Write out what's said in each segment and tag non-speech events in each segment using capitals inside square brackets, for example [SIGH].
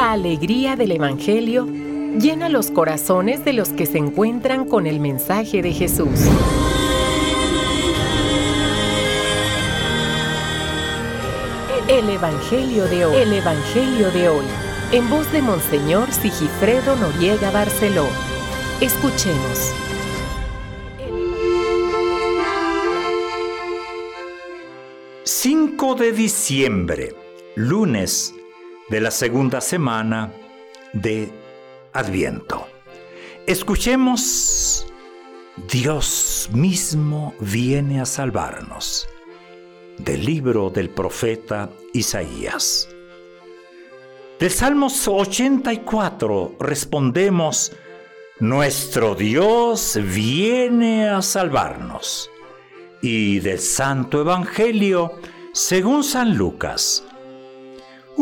La alegría del Evangelio llena los corazones de los que se encuentran con el mensaje de Jesús. El Evangelio de hoy. El Evangelio de hoy. En voz de Monseñor Sigifredo Noriega Barceló. Escuchemos. 5 de diciembre, lunes de la segunda semana de Adviento. Escuchemos, Dios mismo viene a salvarnos, del libro del profeta Isaías. Del Salmos 84 respondemos, Nuestro Dios viene a salvarnos y del Santo Evangelio según San Lucas.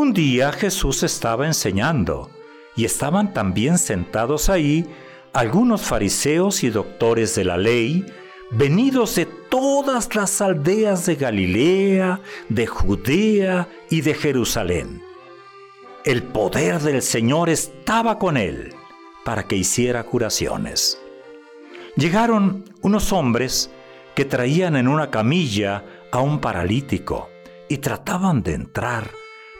Un día Jesús estaba enseñando y estaban también sentados ahí algunos fariseos y doctores de la ley, venidos de todas las aldeas de Galilea, de Judea y de Jerusalén. El poder del Señor estaba con él para que hiciera curaciones. Llegaron unos hombres que traían en una camilla a un paralítico y trataban de entrar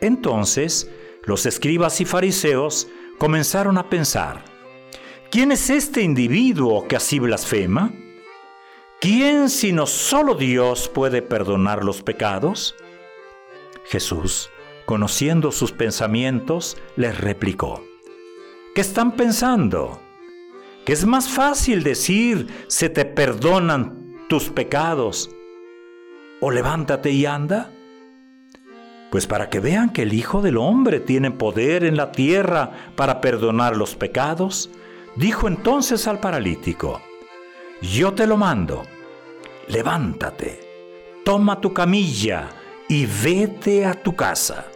Entonces los escribas y fariseos comenzaron a pensar, ¿quién es este individuo que así blasfema? ¿Quién sino solo Dios puede perdonar los pecados? Jesús, conociendo sus pensamientos, les replicó, ¿qué están pensando? Que es más fácil decir, se te perdonan tus pecados, o levántate y anda? Pues para que vean que el Hijo del Hombre tiene poder en la tierra para perdonar los pecados, dijo entonces al paralítico, yo te lo mando, levántate, toma tu camilla y vete a tu casa.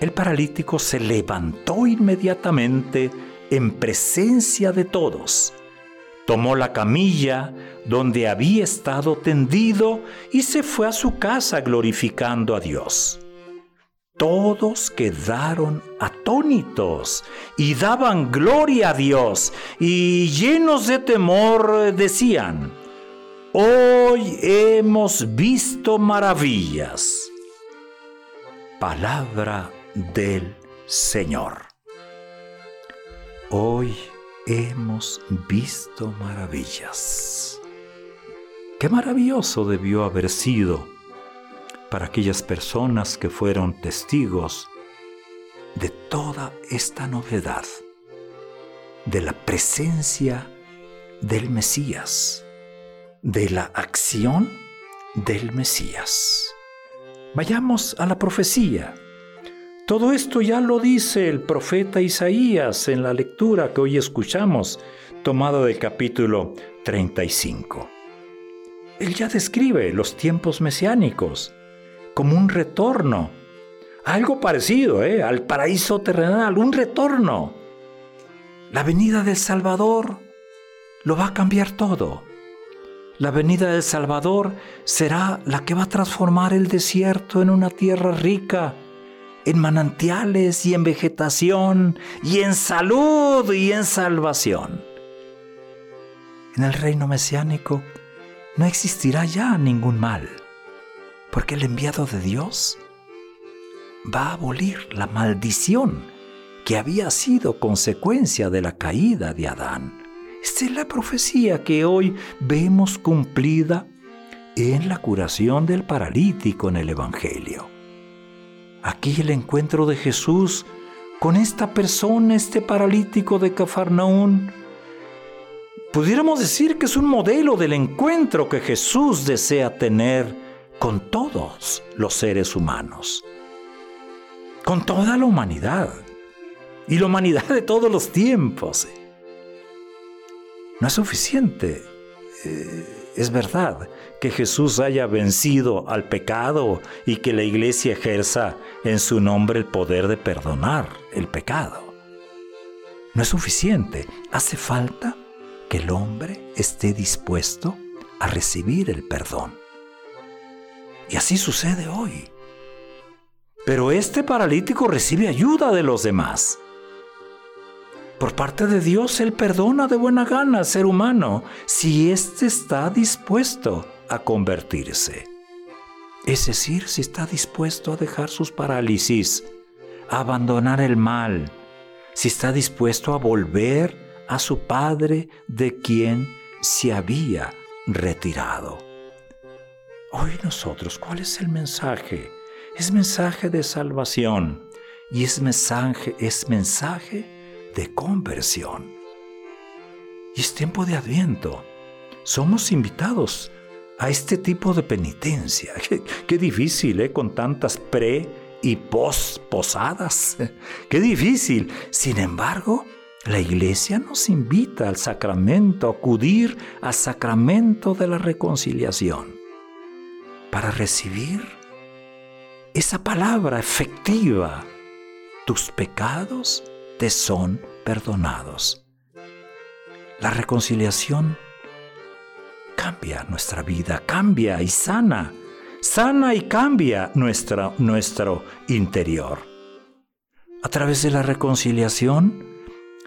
El paralítico se levantó inmediatamente en presencia de todos tomó la camilla donde había estado tendido y se fue a su casa glorificando a Dios. Todos quedaron atónitos y daban gloria a Dios y llenos de temor decían, Hoy hemos visto maravillas. Palabra del Señor. Hoy hemos visto maravillas. Qué maravilloso debió haber sido para aquellas personas que fueron testigos de toda esta novedad, de la presencia del Mesías, de la acción del Mesías. Vayamos a la profecía todo esto ya lo dice el profeta Isaías en la lectura que hoy escuchamos, tomado del capítulo 35. Él ya describe los tiempos mesiánicos como un retorno, algo parecido ¿eh? al paraíso terrenal, un retorno. La venida del Salvador lo va a cambiar todo. La venida del Salvador será la que va a transformar el desierto en una tierra rica, en manantiales y en vegetación y en salud y en salvación. En el reino mesiánico no existirá ya ningún mal, porque el enviado de Dios va a abolir la maldición que había sido consecuencia de la caída de Adán. Esta es la profecía que hoy vemos cumplida en la curación del paralítico en el Evangelio. Aquí el encuentro de Jesús con esta persona, este paralítico de Cafarnaún, pudiéramos decir que es un modelo del encuentro que Jesús desea tener con todos los seres humanos. con toda la humanidad y la humanidad de todos los tiempos. No es suficiente. Eh, es verdad que Jesús haya vencido al pecado y que la iglesia ejerza en su nombre el poder de perdonar el pecado. No es suficiente. Hace falta que el hombre esté dispuesto a recibir el perdón. Y así sucede hoy. Pero este paralítico recibe ayuda de los demás. Por parte de Dios, Él perdona de buena gana al ser humano si éste está dispuesto a convertirse. Es decir, si está dispuesto a dejar sus parálisis, a abandonar el mal, si está dispuesto a volver a su Padre de quien se había retirado. Hoy nosotros, ¿cuál es el mensaje? Es mensaje de salvación y es mensaje, es mensaje de conversión. Y es tiempo de adviento. Somos invitados a este tipo de penitencia. [LAUGHS] Qué, difícil, ¿eh? Con tantas pre y post posadas. [LAUGHS] Qué difícil. Sin embargo, la iglesia nos invita al sacramento, a acudir al sacramento de la reconciliación, para recibir esa palabra efectiva. Tus pecados te son perdonados. La reconciliación cambia nuestra vida, cambia y sana, sana y cambia nuestro interior. A través de la reconciliación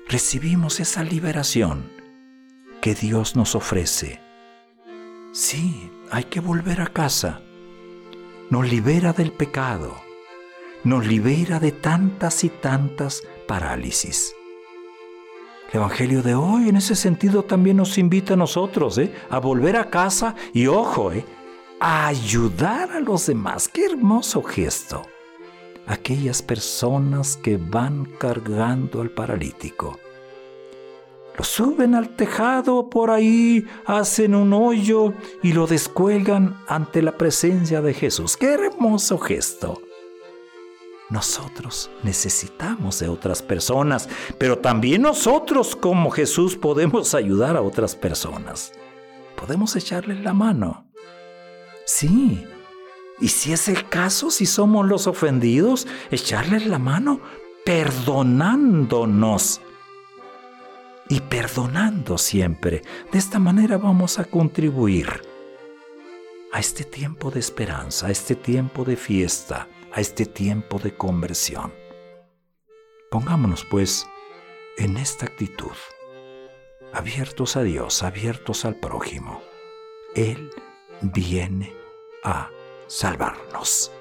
recibimos esa liberación que Dios nos ofrece. Sí, hay que volver a casa. Nos libera del pecado. Nos libera de tantas y tantas parálisis. El Evangelio de hoy en ese sentido también nos invita a nosotros ¿eh? a volver a casa y ojo, ¿eh? a ayudar a los demás. Qué hermoso gesto. Aquellas personas que van cargando al paralítico. Lo suben al tejado por ahí, hacen un hoyo y lo descuelgan ante la presencia de Jesús. Qué hermoso gesto. Nosotros necesitamos de otras personas, pero también nosotros como Jesús podemos ayudar a otras personas. Podemos echarles la mano. Sí. Y si es el caso, si somos los ofendidos, echarles la mano perdonándonos. Y perdonando siempre. De esta manera vamos a contribuir a este tiempo de esperanza, a este tiempo de fiesta a este tiempo de conversión. Pongámonos pues en esta actitud, abiertos a Dios, abiertos al prójimo. Él viene a salvarnos.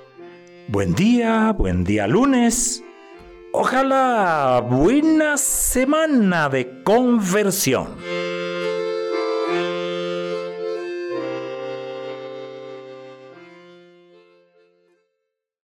Buen día, buen día lunes. Ojalá buena semana de conversión.